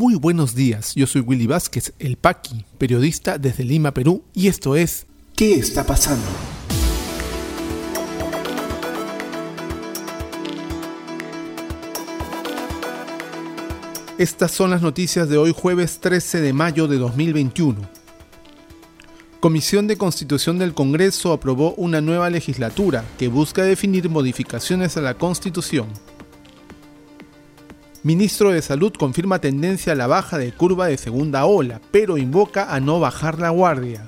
Muy buenos días, yo soy Willy Vázquez, el Paqui, periodista desde Lima, Perú, y esto es ¿Qué está pasando? Estas son las noticias de hoy jueves 13 de mayo de 2021. Comisión de Constitución del Congreso aprobó una nueva legislatura que busca definir modificaciones a la Constitución. Ministro de Salud confirma tendencia a la baja de curva de segunda ola, pero invoca a no bajar la guardia.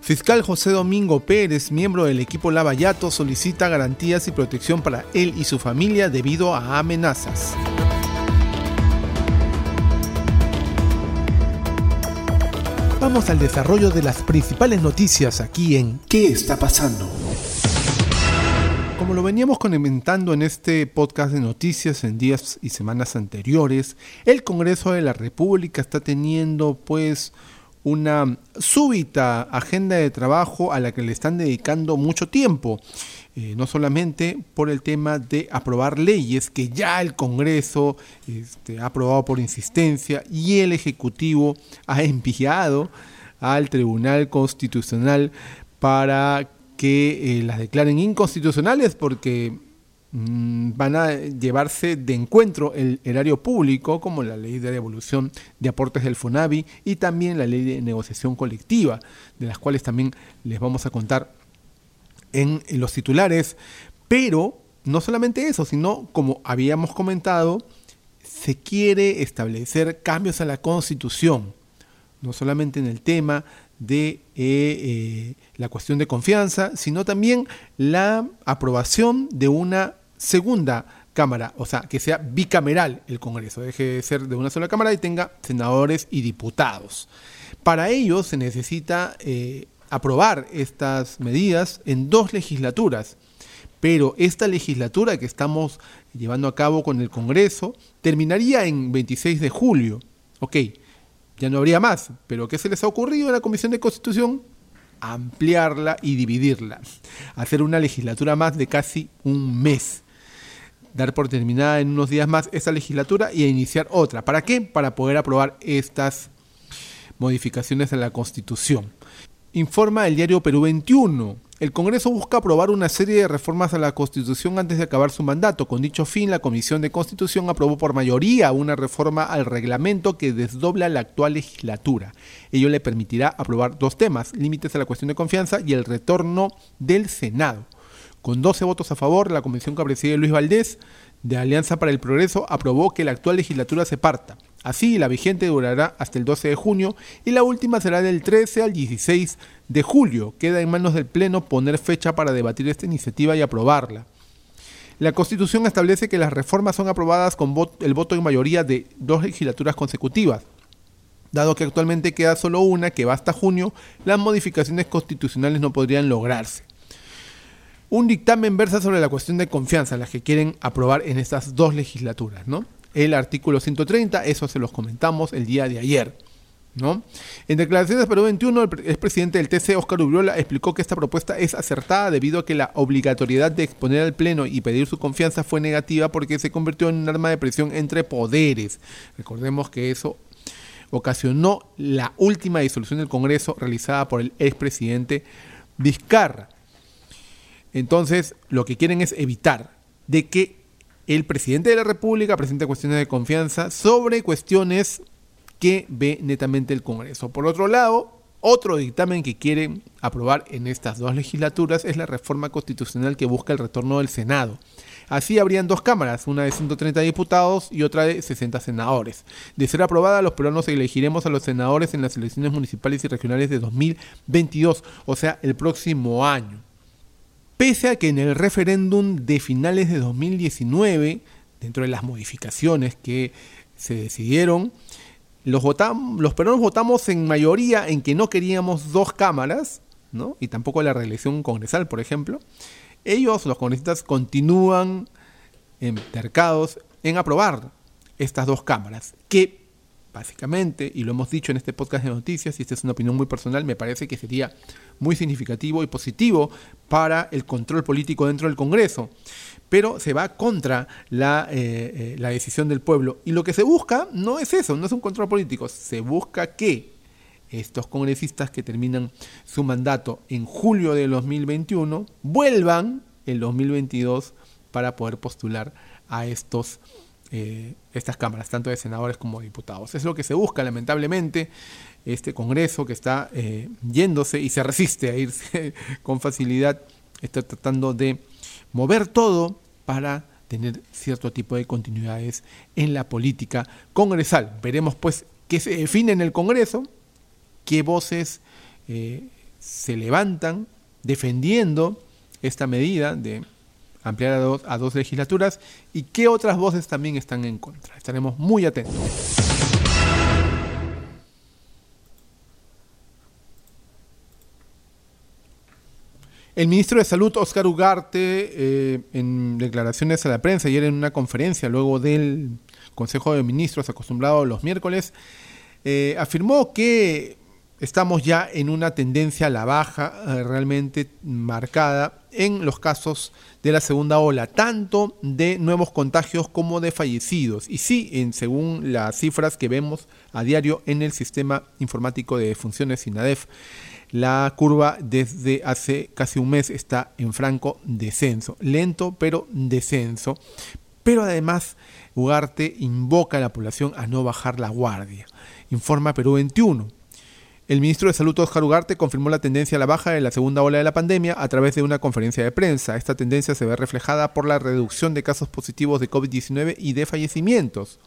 Fiscal José Domingo Pérez, miembro del equipo Lavallato, solicita garantías y protección para él y su familia debido a amenazas. Vamos al desarrollo de las principales noticias aquí en ¿Qué está pasando? Como lo veníamos comentando en este podcast de noticias en días y semanas anteriores, el Congreso de la República está teniendo pues una súbita agenda de trabajo a la que le están dedicando mucho tiempo. Eh, no solamente por el tema de aprobar leyes que ya el Congreso este, ha aprobado por insistencia y el Ejecutivo ha enviado al Tribunal Constitucional para que eh, las declaren inconstitucionales porque mm, van a llevarse de encuentro el erario público, como la ley de devolución de aportes del FONAVI y también la ley de negociación colectiva, de las cuales también les vamos a contar en, los titulares. Pero no solamente eso, sino como habíamos comentado, se quiere establecer cambios a la constitución, no solamente en el tema de eh, eh, la cuestión de confianza, sino también la aprobación de una segunda Cámara, o sea, que sea bicameral el Congreso, deje de ser de una sola Cámara y tenga senadores y diputados. Para ello se necesita eh, aprobar estas medidas en dos legislaturas, pero esta legislatura que estamos llevando a cabo con el Congreso terminaría en 26 de julio. Ok, ya no habría más. Pero ¿qué se les ha ocurrido a la Comisión de Constitución? Ampliarla y dividirla. Hacer una legislatura más de casi un mes. Dar por terminada en unos días más esta legislatura y iniciar otra. ¿Para qué? Para poder aprobar estas modificaciones a la Constitución. Informa el diario Perú 21. El Congreso busca aprobar una serie de reformas a la Constitución antes de acabar su mandato. Con dicho fin, la Comisión de Constitución aprobó por mayoría una reforma al reglamento que desdobla la actual legislatura. Ello le permitirá aprobar dos temas, límites a la cuestión de confianza y el retorno del Senado. Con 12 votos a favor, la comisión que preside Luis Valdés de Alianza para el Progreso aprobó que la actual legislatura se parta. Así, la vigente durará hasta el 12 de junio y la última será del 13 al 16 de julio. Queda en manos del Pleno poner fecha para debatir esta iniciativa y aprobarla. La Constitución establece que las reformas son aprobadas con el voto en mayoría de dos legislaturas consecutivas. Dado que actualmente queda solo una, que va hasta junio, las modificaciones constitucionales no podrían lograrse. Un dictamen versa sobre la cuestión de confianza, las que quieren aprobar en estas dos legislaturas, ¿no? El artículo 130, eso se los comentamos el día de ayer. ¿no? En declaraciones de Perú 21, el expresidente del TC, Oscar Ubriola, explicó que esta propuesta es acertada debido a que la obligatoriedad de exponer al Pleno y pedir su confianza fue negativa porque se convirtió en un arma de presión entre poderes. Recordemos que eso ocasionó la última disolución del Congreso realizada por el expresidente Vizcarra. Entonces, lo que quieren es evitar de que el presidente de la República presenta cuestiones de confianza sobre cuestiones que ve netamente el Congreso. Por otro lado, otro dictamen que quieren aprobar en estas dos legislaturas es la reforma constitucional que busca el retorno del Senado. Así habrían dos cámaras, una de 130 diputados y otra de 60 senadores. De ser aprobada, los peruanos elegiremos a los senadores en las elecciones municipales y regionales de 2022, o sea, el próximo año. Pese a que en el referéndum de finales de 2019, dentro de las modificaciones que se decidieron, los, los peruanos votamos en mayoría en que no queríamos dos cámaras, ¿no? y tampoco la reelección congresal, por ejemplo. Ellos, los congresistas, continúan entercados en aprobar estas dos cámaras, que básicamente, y lo hemos dicho en este podcast de noticias, y esta es una opinión muy personal, me parece que sería muy significativo y positivo para el control político dentro del Congreso. Pero se va contra la, eh, eh, la decisión del pueblo. Y lo que se busca no es eso, no es un control político, se busca que estos congresistas que terminan su mandato en julio de 2021 vuelvan en 2022 para poder postular a estos eh, estas cámaras, tanto de senadores como de diputados. Es lo que se busca, lamentablemente, este Congreso que está eh, yéndose y se resiste a irse con facilidad, está tratando de mover todo para tener cierto tipo de continuidades en la política congresal. Veremos pues qué se define en el Congreso, qué voces eh, se levantan defendiendo esta medida de ampliar a dos, a dos legislaturas y qué otras voces también están en contra. Estaremos muy atentos. El ministro de Salud, Oscar Ugarte, eh, en declaraciones a la prensa, ayer en una conferencia, luego del Consejo de Ministros acostumbrado los miércoles, eh, afirmó que estamos ya en una tendencia a la baja eh, realmente marcada en los casos de la segunda ola, tanto de nuevos contagios como de fallecidos. Y sí, en, según las cifras que vemos a diario en el sistema informático de funciones INADEF, la curva desde hace casi un mes está en franco descenso, lento pero descenso. Pero además, Ugarte invoca a la población a no bajar la guardia. Informa Perú 21. El ministro de Salud, Oscar Ugarte, confirmó la tendencia a la baja en la segunda ola de la pandemia a través de una conferencia de prensa. Esta tendencia se ve reflejada por la reducción de casos positivos de COVID-19 y de fallecimientos.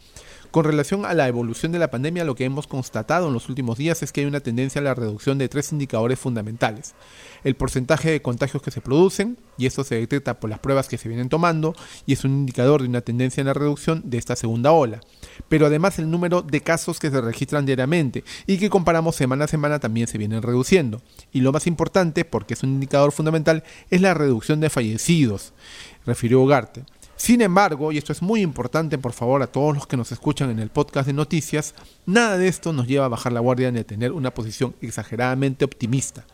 Con relación a la evolución de la pandemia, lo que hemos constatado en los últimos días es que hay una tendencia a la reducción de tres indicadores fundamentales. El porcentaje de contagios que se producen, y esto se detecta por las pruebas que se vienen tomando, y es un indicador de una tendencia en la reducción de esta segunda ola. Pero además el número de casos que se registran diariamente y que comparamos semana a semana también se vienen reduciendo. Y lo más importante, porque es un indicador fundamental, es la reducción de fallecidos, refirió Ugarte. Sin embargo, y esto es muy importante por favor a todos los que nos escuchan en el podcast de noticias, nada de esto nos lleva a bajar la guardia ni a tener una posición exageradamente optimista.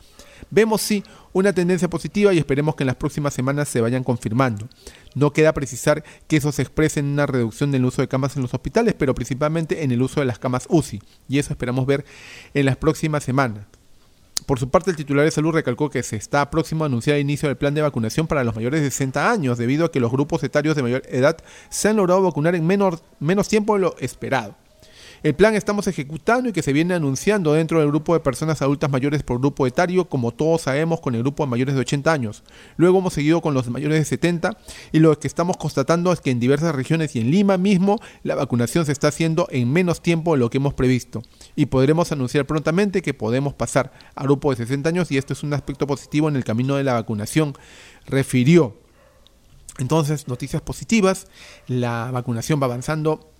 Vemos sí una tendencia positiva y esperemos que en las próximas semanas se vayan confirmando. No queda precisar que eso se exprese en una reducción del uso de camas en los hospitales, pero principalmente en el uso de las camas UCI, y eso esperamos ver en las próximas semanas. Por su parte, el titular de salud recalcó que se está próximo a anunciar el inicio del plan de vacunación para los mayores de 60 años, debido a que los grupos etarios de mayor edad se han logrado vacunar en menos tiempo de lo esperado. El plan estamos ejecutando y que se viene anunciando dentro del grupo de personas adultas mayores por grupo etario, como todos sabemos, con el grupo de mayores de 80 años. Luego hemos seguido con los mayores de 70 y lo que estamos constatando es que en diversas regiones y en Lima mismo la vacunación se está haciendo en menos tiempo de lo que hemos previsto. Y podremos anunciar prontamente que podemos pasar a grupo de 60 años y esto es un aspecto positivo en el camino de la vacunación, refirió. Entonces, noticias positivas, la vacunación va avanzando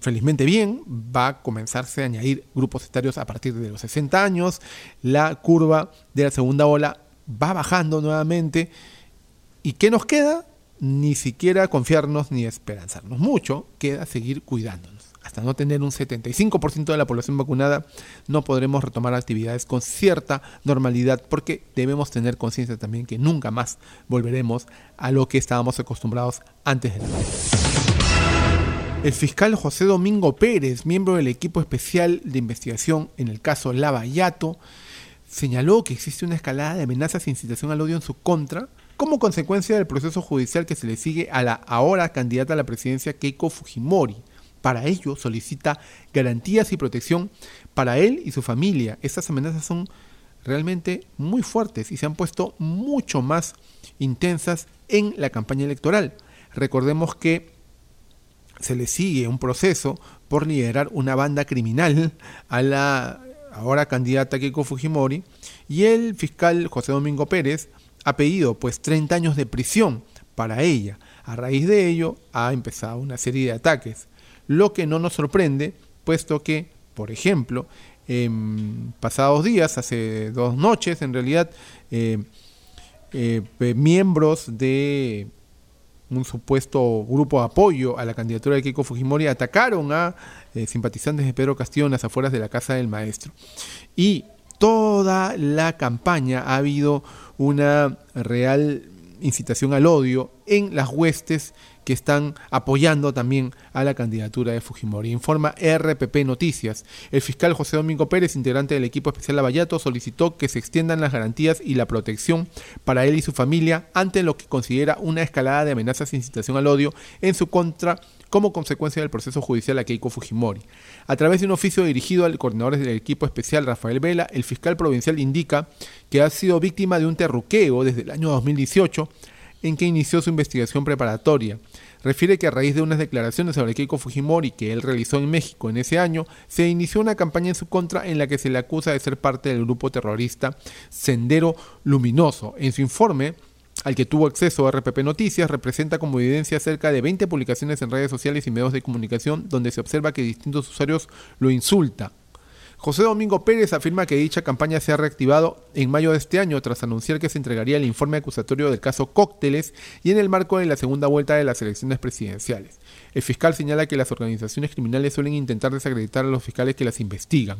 felizmente bien, va a comenzarse a añadir grupos etarios a partir de los 60 años, la curva de la segunda ola va bajando nuevamente. ¿Y qué nos queda? Ni siquiera confiarnos ni esperanzarnos mucho, queda seguir cuidándonos. Hasta no tener un 75% de la población vacunada, no podremos retomar actividades con cierta normalidad, porque debemos tener conciencia también que nunca más volveremos a lo que estábamos acostumbrados antes de la pandemia. El fiscal José Domingo Pérez, miembro del equipo especial de investigación en el caso Lavallato, señaló que existe una escalada de amenazas e incitación al odio en su contra como consecuencia del proceso judicial que se le sigue a la ahora candidata a la presidencia Keiko Fujimori. Para ello solicita garantías y protección para él y su familia. Estas amenazas son realmente muy fuertes y se han puesto mucho más intensas en la campaña electoral. Recordemos que se le sigue un proceso por liderar una banda criminal a la ahora candidata Keiko Fujimori y el fiscal José Domingo Pérez ha pedido pues 30 años de prisión para ella. A raíz de ello ha empezado una serie de ataques, lo que no nos sorprende puesto que, por ejemplo, en pasados días, hace dos noches en realidad, eh, eh, miembros de un supuesto grupo de apoyo a la candidatura de Keiko Fujimori, atacaron a eh, simpatizantes de Pedro Castillo en las afueras de la casa del maestro. Y toda la campaña ha habido una real incitación al odio en las huestes que están apoyando también a la candidatura de Fujimori. Informa RPP Noticias. El fiscal José Domingo Pérez, integrante del equipo especial Lavallato, solicitó que se extiendan las garantías y la protección para él y su familia ante lo que considera una escalada de amenazas e incitación al odio en su contra como consecuencia del proceso judicial a Keiko Fujimori. A través de un oficio dirigido al coordinador del equipo especial Rafael Vela, el fiscal provincial indica que ha sido víctima de un terruqueo desde el año 2018 en que inició su investigación preparatoria. Refiere que a raíz de unas declaraciones sobre Keiko Fujimori que él realizó en México en ese año, se inició una campaña en su contra en la que se le acusa de ser parte del grupo terrorista Sendero Luminoso. En su informe, al que tuvo acceso a RPP Noticias, representa como evidencia cerca de 20 publicaciones en redes sociales y medios de comunicación donde se observa que distintos usuarios lo insulta. José Domingo Pérez afirma que dicha campaña se ha reactivado en mayo de este año tras anunciar que se entregaría el informe acusatorio del caso Cócteles y en el marco de la segunda vuelta de las elecciones presidenciales. El fiscal señala que las organizaciones criminales suelen intentar desacreditar a los fiscales que las investigan.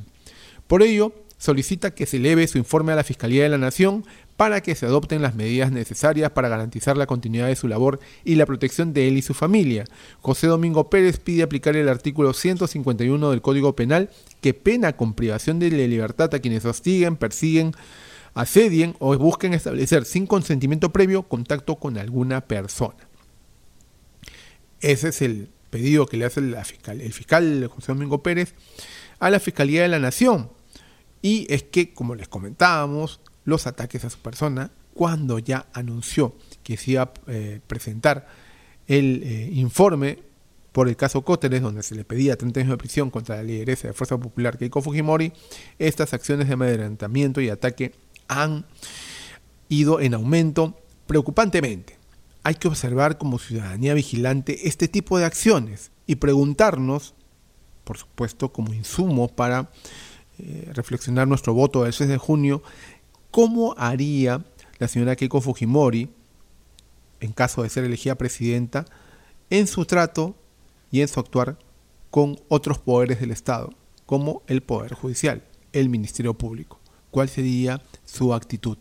Por ello, solicita que se eleve su informe a la Fiscalía de la Nación para que se adopten las medidas necesarias para garantizar la continuidad de su labor y la protección de él y su familia. José Domingo Pérez pide aplicar el artículo 151 del Código Penal que pena con privación de libertad a quienes hostiguen, persiguen, asedien o busquen establecer sin consentimiento previo contacto con alguna persona. Ese es el pedido que le hace la fiscal, el fiscal José Domingo Pérez a la Fiscalía de la Nación. Y es que, como les comentábamos, los ataques a su persona cuando ya anunció que se iba a eh, presentar el eh, informe por el caso Cóteres, donde se le pedía 30 años de prisión contra la lideresa de Fuerza Popular Keiko Fujimori, estas acciones de amedrentamiento y ataque han ido en aumento preocupantemente. Hay que observar como ciudadanía vigilante este tipo de acciones y preguntarnos, por supuesto, como insumo para eh, reflexionar nuestro voto del 6 de junio, ¿Cómo haría la señora Keiko Fujimori, en caso de ser elegida presidenta, en su trato y en su actuar con otros poderes del Estado, como el Poder Judicial, el Ministerio Público? ¿Cuál sería su actitud?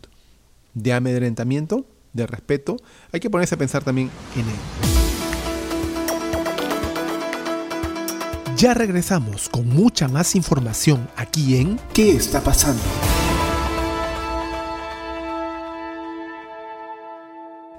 ¿De amedrentamiento? ¿De respeto? Hay que ponerse a pensar también en él. Ya regresamos con mucha más información aquí en ¿Qué está pasando?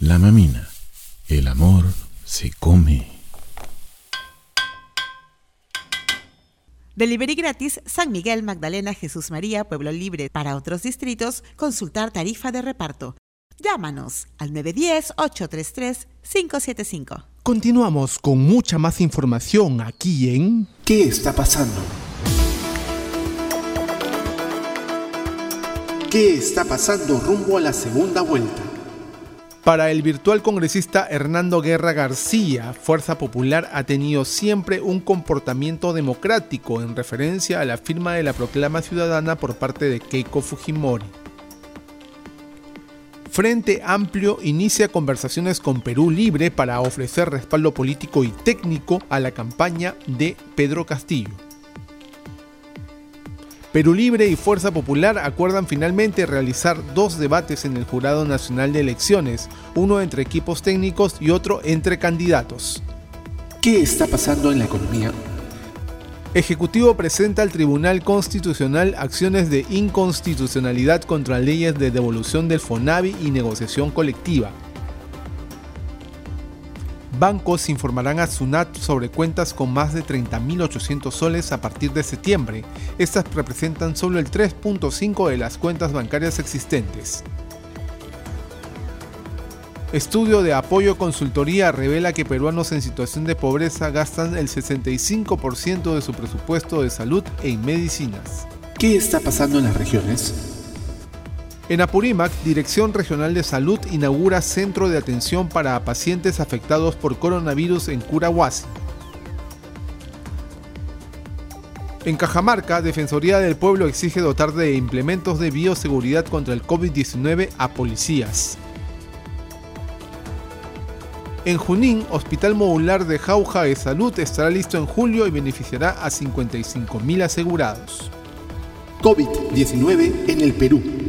La mamina. El amor se come. Delivery gratis San Miguel, Magdalena, Jesús María, Pueblo Libre. Para otros distritos, consultar tarifa de reparto. Llámanos al 910-833-575. Continuamos con mucha más información aquí en ¿Qué está pasando? ¿Qué está pasando rumbo a la segunda vuelta? Para el virtual congresista Hernando Guerra García, Fuerza Popular ha tenido siempre un comportamiento democrático en referencia a la firma de la proclama ciudadana por parte de Keiko Fujimori. Frente Amplio inicia conversaciones con Perú Libre para ofrecer respaldo político y técnico a la campaña de Pedro Castillo. Perú Libre y Fuerza Popular acuerdan finalmente realizar dos debates en el Jurado Nacional de Elecciones, uno entre equipos técnicos y otro entre candidatos. ¿Qué está pasando en la economía? Ejecutivo presenta al Tribunal Constitucional acciones de inconstitucionalidad contra leyes de devolución del FONAVI y negociación colectiva. Bancos informarán a SUNAT sobre cuentas con más de 30.800 soles a partir de septiembre. Estas representan solo el 3.5 de las cuentas bancarias existentes. Estudio de apoyo consultoría revela que peruanos en situación de pobreza gastan el 65% de su presupuesto de salud en medicinas. ¿Qué está pasando en las regiones? En Apurímac, Dirección Regional de Salud inaugura centro de atención para pacientes afectados por coronavirus en Curahuasi. En Cajamarca, Defensoría del Pueblo exige dotar de implementos de bioseguridad contra el COVID-19 a policías. En Junín, Hospital Modular de Jauja de Salud estará listo en julio y beneficiará a 55.000 asegurados. COVID-19 en el Perú.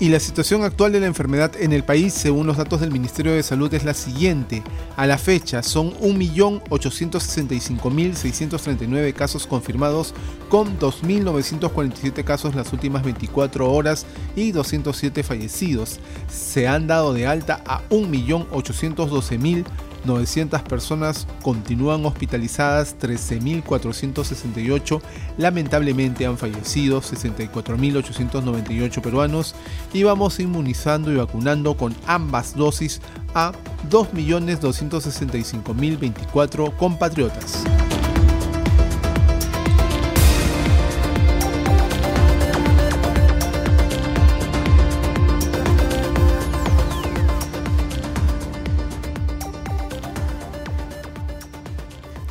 Y la situación actual de la enfermedad en el país, según los datos del Ministerio de Salud, es la siguiente. A la fecha son 1.865.639 casos confirmados, con 2.947 casos las últimas 24 horas y 207 fallecidos. Se han dado de alta a 1.812.000 900 personas continúan hospitalizadas, 13.468 lamentablemente han fallecido, 64.898 peruanos y vamos inmunizando y vacunando con ambas dosis a 2.265.024 compatriotas.